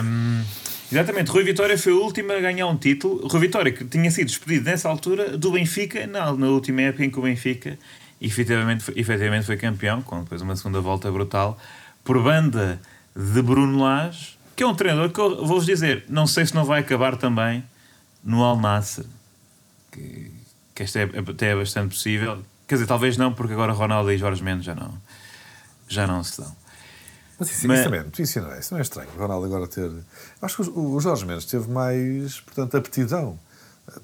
Um, exatamente, Rui Vitória foi o último a ganhar um título. Rui Vitória, que tinha sido despedido nessa altura do Benfica, na, na última época em que o Benfica efetivamente, foi- efetivamente foi campeão, com depois uma segunda volta brutal, por banda de Bruno Lage, que é um treinador que eu vou-vos dizer, não sei se não vai acabar também no Al que, que esta é, até é bastante possível. Quer dizer, talvez não, porque agora Ronaldo e Jorge Mendes já não, já não se dão. Mas isso, Mas- isso também é notícia, não é? Isso não é estranho. O Ronaldo agora ter. Acho que o, Jorge Mendes teve mais, portanto, aptidão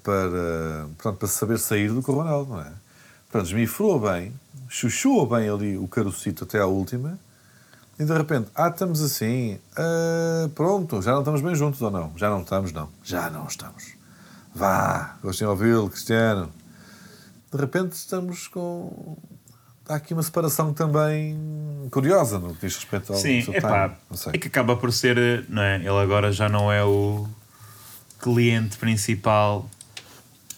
para, portanto, para saber sair do que o Ronaldo, não é? Portanto, esmifrou bem, chuchou bem ali o carucito até à última e de repente, ah, estamos assim, ah, pronto, já não estamos bem juntos ou não? Já não estamos, não. Já não estamos. Vá, gostem de ouvi-lo, Cristiano. De repente estamos com. Há aqui uma separação também curiosa no que diz respeito ao Sim, seu é time. pá, Não sei. é que acaba por ser, não é? Ele agora já não é o cliente principal.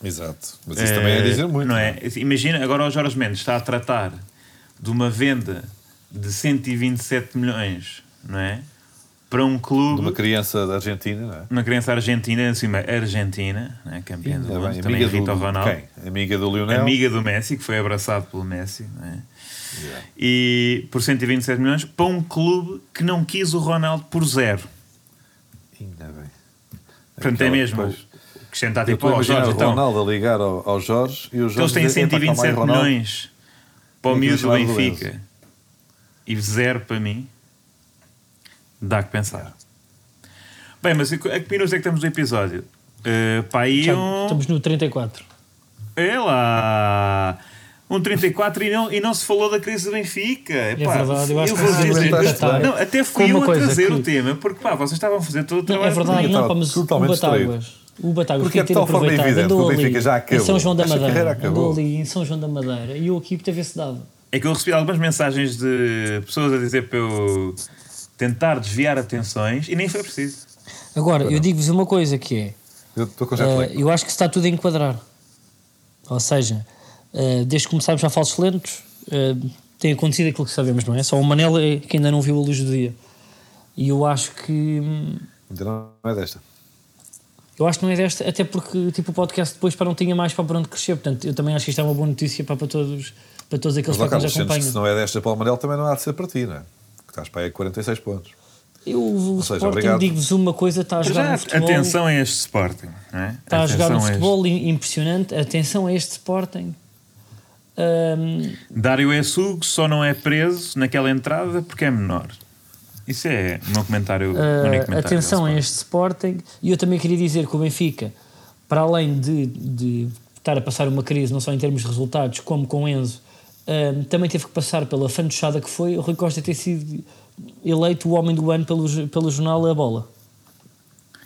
Exato. Mas isso também é Eh, dizer muito. Não não é? Imagina, agora o Jorge Mendes está a tratar de uma venda de 127 milhões, não é? Para um De clube, uma criança da Argentina, não é? uma criança argentina, acima Argentina, não é? campeã do Ainda mundo, também amiga irrita o do, Ronaldo. quem? Amiga do Lionel. Amiga do Messi, que foi abraçado pelo Messi, não é? Yeah. E por 127 milhões para um clube que não quis o Ronaldo por zero. Ainda bem. Portanto, é Aquela- mesmo pois, acrescentar Eu tipo, estou a ó imaginar Jorge, o então, Ronaldo a ligar ao, ao Jorge e o que eles Jorge têm dizer, "Epá, calma aí, 127 Ronaldo." milhões para o miúdo do Benfica e zero para mim, dá que pensar. Bem, mas a que minutos é que estamos no episódio? Uh, pá, aí Já um... estamos no 34. É lá! Um 34 e não, e não se falou da crise do Benfica. É verdade, eu acho que vou não dizer, bem. não, até fui eu a trazer que- o tema, porque pá, vocês estavam a fazer todo o Não, trabalho. é verdade, Eu não, pá, mas o totalmente Batáguas, o Batáguas Porque é de tal forma evidente que andou o ali Benfica já em acabou. São João da Madeira, andou ali em São João da Madeira e eu aqui teve-se dado. É que eu recebi algumas mensagens de pessoas a dizer para eu tentar desviar atenções e nem foi preciso. Agora, eu digo-vos uma coisa que é, Eu estou com jet lag. eu acho que se está tudo a enquadrar. Ou seja, eh, desde que começámos a falsos lentos, eh, tem acontecido aquilo que sabemos, não é? Só o Manel é que ainda não viu a luz do dia. E eu acho que... hum, Ainda não é desta. Eu acho que não é desta, até porque tipo, o podcast depois para não tinha mais para onde crescer. Portanto, eu também acho que isto é uma boa notícia para, para, todos, para todos aqueles Mas, que nos acompanham. se não é desta para o Amarelo, também não há de ser para ti, não é? Estás para aí a 46 pontos. Eu, o seja, Sporting, obrigado. digo-vos uma coisa, está a jogar já, um futebol... atenção a este Sporting. Não é? Está a jogar um Atenção este- futebol impressionante. Atenção a este Sporting. Hum, Dário Essugo só não é preso naquela entrada porque é menor. Isso é o meu comentário. Uh, único comentário atenção a este Sporting e eu também queria dizer que o Benfica, para além de, de estar a passar uma crise, não só em termos de resultados, como com Enzo, um, também teve que passar pela fantochada que foi o Rui Costa ter sido eleito o homem do ano pelo, pelo jornal A Bola.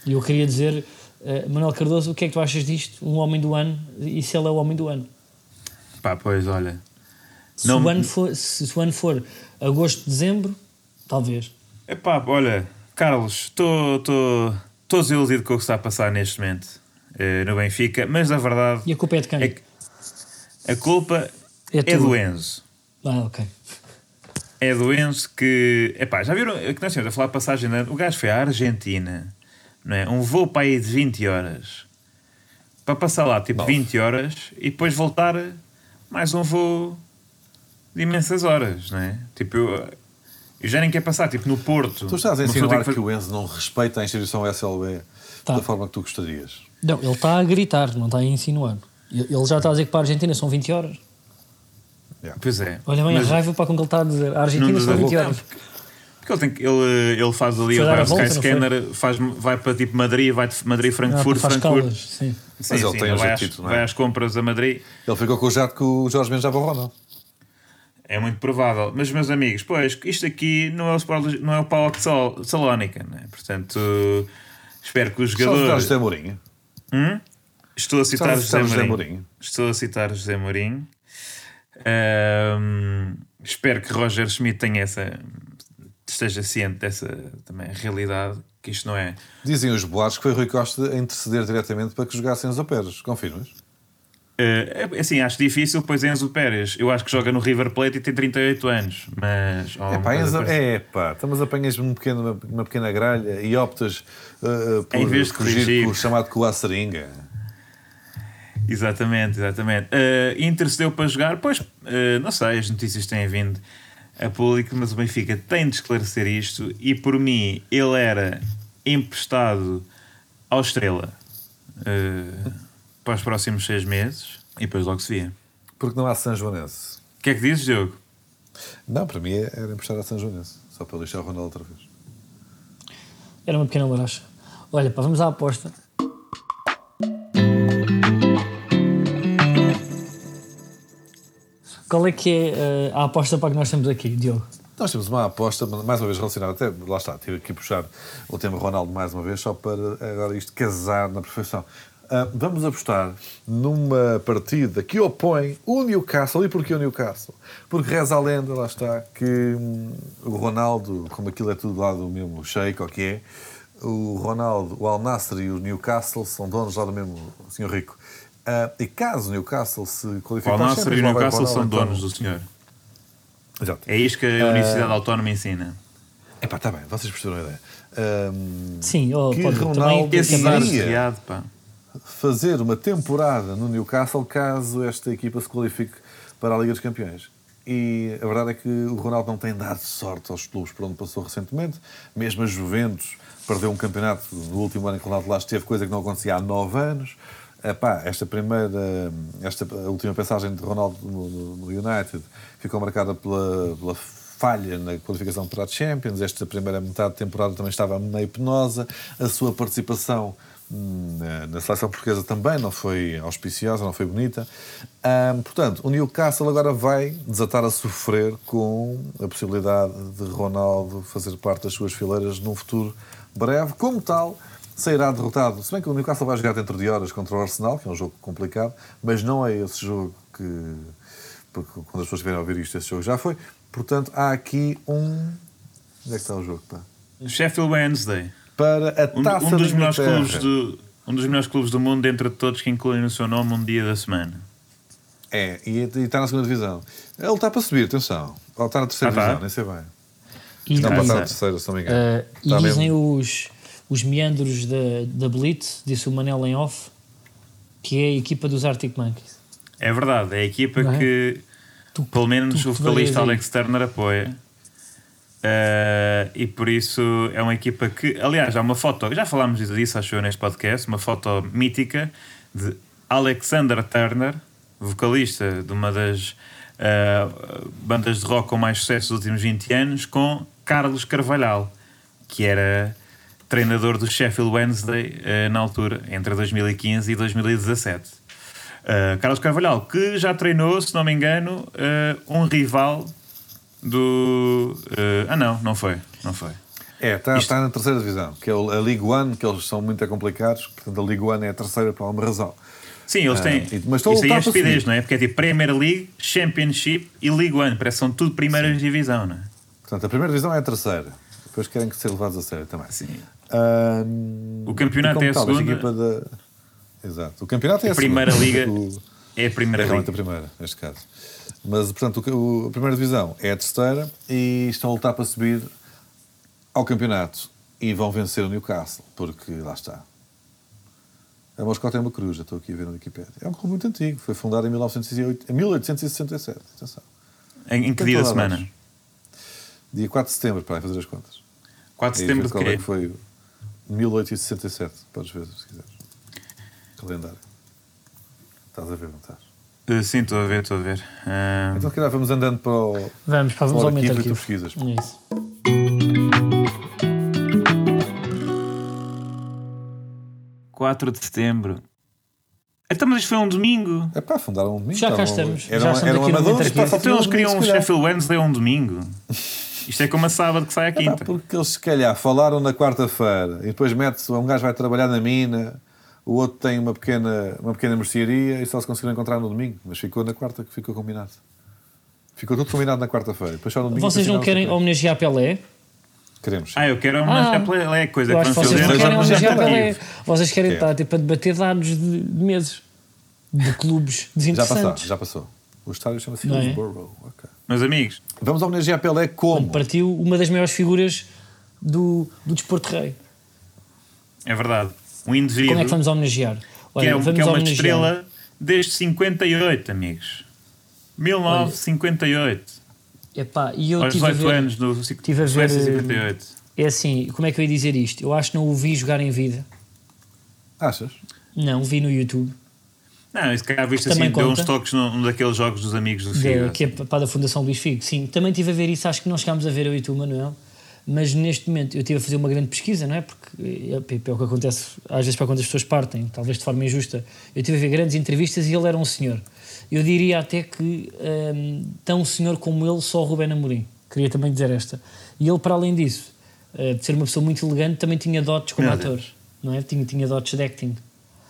E eu queria dizer, uh, Manuel Cardoso, o que é que tu achas disto? Um homem do ano, e se ele é o homem do ano? Pá, pois olha. Se, Não- o, ano for, se, se o ano for agosto, dezembro, talvez. Epá, olha, Carlos, estou desiludido com o que está a passar neste momento eh, no Benfica, mas a verdade E a culpa é de quem? é que a culpa É é, do Enzo. Ah, ok. É do Enzo que. Epá, já viram que nós temos a falar de passagem. né? O gajo foi à Argentina, não é? Um voo para aí de 20 horas para passar lá tipo Nove. 20 horas e depois voltar mais um voo de imensas horas, não é? Tipo, eu, eu já nem quero passar tipo no Porto. Tu estás a insinuar que que o Enzo não respeita a instituição SLB Tá. da forma que tu gostarias. Não, ele está a gritar, não está a insinuar. Ele ele já está a dizer que para a Argentina são 20 horas. Pois é. Olha bem Mas a raiva para com que ele está a dizer. A Argentina não são 20 não, horas. Porque ele, tem, que- ele, ele faz ali, não Skyscanner, faz, vai para tipo Madrid, vai de Madrid, Ah, Frankfurt, faz Frankfurt. Caldas, sim. Sim, Mas ele sim, tem o vai, às, título, não é? vai às compras a Madrid. Ele ficou com o jato que o Jorge Mendes já não? É muito provável. Mas, meus amigos, pois, isto aqui não é o, não é o PAOK Sol, Salónica, né? Portanto, espero que os Só citar jogadores. José Mourinho. Hum? Estou a citar Só citar José José Mourinho. Mourinho. Estou a citar José Mourinho. Espero que Roger Schmidt tenha essa. esteja ciente dessa também realidade, que isto não é. Dizem os boatos que foi Rui Costa a interceder diretamente para que jogassem os operas. Confirmas? É assim, acho difícil, pois Enzo Pérez, eu acho que joga no River Plate e tem 38 anos, mas. ou É uma pá, coisa Enzo, é pá, estamos apanhas um pequeno, uma, pequena gralha e optas uh, uh, por Em vez de corrigir. o chamado com a seringa. Exatamente, exatamente. Uh, intercedeu para jogar, pois, uh, não sei, as notícias têm vindo a público, mas o Benfica tem de esclarecer isto e por mim ele era emprestado ao Estrela uh, para os próximos seis meses e depois logo se via. Porque não há São Joanense. O que é que dizes, Diogo? Não, para mim é, era emprestar a São Joanense. Só para lixar o Ronaldo outra vez. Era uma pequena baracha. Olha, pá, vamos à aposta. Qual é que é eh, a aposta para que nós temos aqui, Diogo? Nós temos uma aposta, mais uma vez relacionada, até lá está, tive aqui puxar o tema Ronaldo mais uma vez, só para agora isto casar na perfeição. Ah, vamos apostar numa partida que opõe o Newcastle. E porquê o Newcastle? Porque reza a lenda, lá está, que hum, o Ronaldo, como aquilo é tudo lá do mesmo Sheik, ou que é, o Ronaldo, o Al Nassr e o Newcastle são donos lá do mesmo senhor rico. Ah, e caso o Newcastle se qualifique O para a Al-Nassr Champions, e o vai Newcastle são então- donos do senhor. Exato. É isto que a Universidade Autónoma ensina. Epá, está bem, vocês perceberam a ideia. Hum, Sim, oh, Que pode, Ronaldo Iria. pá. fazer uma temporada no Newcastle caso esta equipa se qualifique para a Liga dos Campeões. E a verdade é que o Ronaldo não tem dado sorte aos clubes por onde passou recentemente. Mesmo a Juventus perdeu um campeonato no último ano em que o Ronaldo lá esteve, coisa que não acontecia há nove anos. Epá, esta primeira, esta última passagem de Ronaldo no, no- United ficou marcada pela, pela falha na qualificação para a Champions. Esta primeira metade de temporada também estava meio penosa. A sua participação hum, na, na seleção portuguesa também não foi auspiciosa, não foi bonita. Portanto, o Newcastle agora vai desatar a sofrer com a possibilidade de Ronaldo fazer parte das suas fileiras num futuro breve. Como tal, sairá derrotado. Se bem que o Newcastle vai jogar dentro de horas contra o Arsenal, que é um jogo complicado, mas não é esse jogo que. Porque quando as pessoas estiverem a ouvir isto, esse jogo já foi. Portanto, há aqui um. Onde é que está o jogo? Pá? Sheffield Wednesday. Para a Um, taça um dos da melhores clubes do, um dos melhores clubes do mundo, entre todos, que incluem no seu nome um dia da semana. É, e, e está na segunda divisão. Ele está para subir, atenção. Ele está na terceira Ah, tá. divisão, nem sei bem. E, Não, para estar na terceira, se não me engano. eh, e dizem mesmo. os, os meandros da, da Blitz, disse o Manel em off, que é a equipa dos Arctic Monkeys. É verdade, é a equipa é? que, Tu- pelo menos, tu o vocalista. Alex Turner apoia. Eh, e por isso é uma equipa que, aliás, há uma foto, já falámos disso, acho eu, neste podcast, uma foto mítica de Alexander Turner, vocalista de uma das eh, bandas de rock com mais sucesso dos últimos 20 anos, com Carlos Carvalhal, que era treinador do Sheffield Wednesday eh, na altura, entre 2015 e 2017. Uh, Carlos Carvalhal, que já treinou, se não me engano, uh, um rival do. uh, ah, não, não foi. Não foi. É, está, Isto- está na terceira divisão, que é a League One, que eles são muito complicados. Portanto, a League One é a terceira por alguma razão. Sim, eles Ah, têm. e- mas Isso aí é estupidez, não é? Porque é tipo Premier League, Championship e League One. Parece que são tudo primeira divisão, não é? Portanto, a primeira divisão é a terceira. Depois querem que ser levados a sério também. Sim. Ahm, O campeonato é a tal, segunda. da- Exato. O campeonato é a, A Primeira segunda. Liga O- é a É Primeira a Liga. primeira, neste caso. Mas, portanto, o- a primeira divisão é a terceira e estão a lutar para subir ao campeonato. E vão vencer o Newcastle, porque lá está. A Moscota é uma cruz, já estou aqui a ver na Wikipédia. É um clube muito antigo, foi fundado em 1908 em 1867. Atenção. Em, em que dia da toda a semana? Dia 4 de setembro, para fazer as contas. 4 de setembro de é quê? que foi 1867, podes ver se quiseres. Calendário. Estás a ver, não estás? Uh, sim, estou a ver, estou a ver. Ah, Então, se calhar, vamos andando para o. Vamos, pá, vamos Fora aumentar arquivo pesquisas. É isso. 4 de setembro. Então, mas isto foi um domingo. É pá, fundaram um domingo. Já cá estamos. Eram, Já estamos eram aqui no amadores, pá, só Então eles um queriam um. Sheffield Wednesday a um domingo. Isto é como a sábado que sai à É quinta. porque eles se calhar falaram na quarta-feira e depois mete-se, um gajo vai trabalhar na mina, o outro tem uma pequena, uma pequena mercearia e só se conseguiram encontrar no domingo. Mas ficou na quarta que ficou combinado. Ficou tudo combinado na quarta-feira. Depois só no domingo. Vocês não querem homenagear Pelé? Queremos. sim. Ah, eu quero uma Ah. Pelé, é coisa que vocês não querem homenagear já Pelé. Vocês querem É. estar tipo, a debater dados de, de meses. De clubes já desinteressantes. passou, já passou. O estádio chama-se é? Hillsborough. Ok. Meus amigos, Vamos homenagear Pelé como? Partiu uma das maiores figuras do, do desporto rei. é verdade. Um indivíduo Como é que vamos homenagear? que Olha, é, um- vamos que é uma homenagear- estrela desde 58, amigos. 1958. Epá, e eu Aos tive a 18 ver, anos do tive a ver, eh, 58. É assim, como é que eu ia dizer isto? Eu acho que não o vi jogar em vida. Achas? Não, vi no YouTube. Não, esse cara viste assim, deu conta. uns toques num, daqueles jogos dos amigos do Figo. que é para da Fundação Luís Figo. Sim, também estive a ver isso, acho que não chegámos a ver eu e tu, Manuel, mas neste momento eu estive a fazer uma grande pesquisa, não é? Porque é, é o que acontece às vezes para quando as pessoas partem, talvez de forma injusta. Eu estive a ver grandes entrevistas e ele era um senhor. Eu diria até que hum, tão senhor como ele, só o Rubén Amorim. Queria também dizer esta. E ele, para além disso, eh, de ser uma pessoa muito elegante, também tinha dotes como Meu ator. Deus. Não é? Tinha, tinha dotes de acting.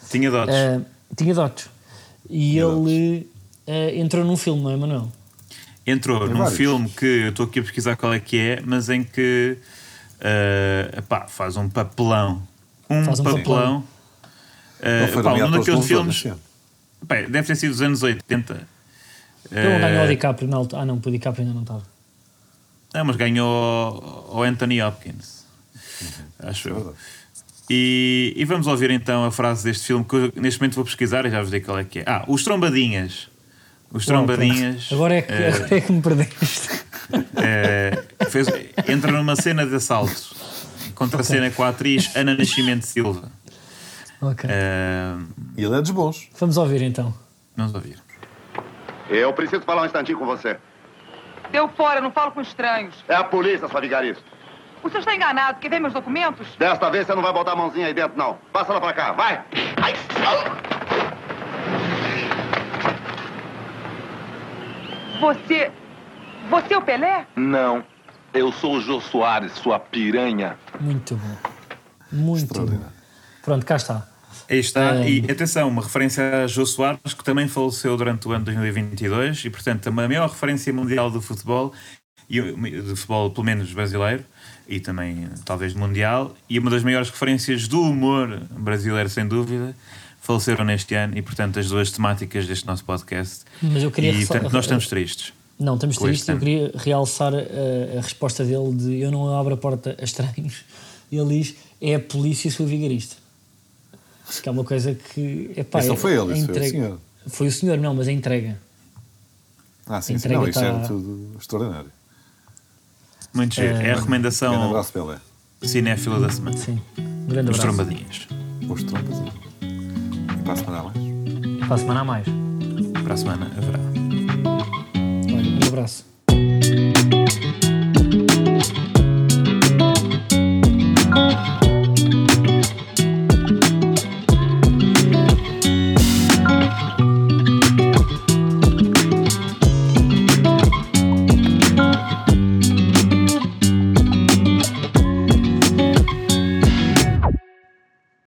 Tinha dotes. Ah, tinha dotes. E Tinha ele ah, entrou num filme, não é, Manuel? Entrou Tem num vários. filme que eu estou aqui a pesquisar qual é que é, mas em que eh, epá, faz um papelão. Um Faz um papelão. Não foi epá, um daqueles filmes. epá, deve ter sido dos anos 80. Ele não ganhou o DiCaprio na altura. Ah, não, o DiCaprio ainda não estava. Não, mas ganhou o Anthony Hopkins. Acho É eu. E, e vamos ouvir então a frase deste filme que eu, neste momento vou pesquisar e já vos digo qual é que é. Ah, os trombadinhas. Os trombadinhas. Agora é, que, eh, agora é que me perdeste. eh, fez- entra numa cena de assalto. Contra a cena com a atriz Ana Nascimento Silva. ok. Eh, E ele é dos bons. Vamos ouvir então. vamos ouvir. Eu preciso falar um instantinho com você. Deu fora, não falo com estranhos. É a polícia, sua vigarista. O senhor está enganado. Quer ver meus documentos? Desta vez você não vai botar a mãozinha aí dentro, não. Passa lá pra cá, vai! Ai. Você. Você é o Pelé? Não. Eu sou o Jô Soares, sua piranha. Muito bom. Muito bom. Pronto, cá está. Aí está. E atenção, uma referência a Jô Soares, que também faleceu durante o ano de 2022 e, portanto, a maior referência mundial do futebol, e do futebol, pelo menos brasileiro, e também talvez mundial, e uma das maiores referências do humor brasileiro, sem dúvida. Faleceram neste ano e, portanto, as duas temáticas deste nosso podcast. Mas eu queria e, portanto, nós estamos tristes. Não, estamos tristes. Eu queria realçar a, a resposta dele de eu não abro a porta a estranhos. Ele diz: é a polícia sua vigarista. Que é uma coisa que. Epá, Isso não é- foi ele, é isso foi o entrega- senhor. Foi o senhor, não, mas a entrega. Ah, sim, sim. Entrega Não, isso tá- era tudo extraordinário. Muito. É, é a é. recomendação. Um abraço, Pelé. Cinéfila da semana. Sim. Um grande abraço. Os trombadinhas. Os trombadinhas. E para a semana há mais? Para a semana há mais. Para a semana haverá. Olha, um abraço.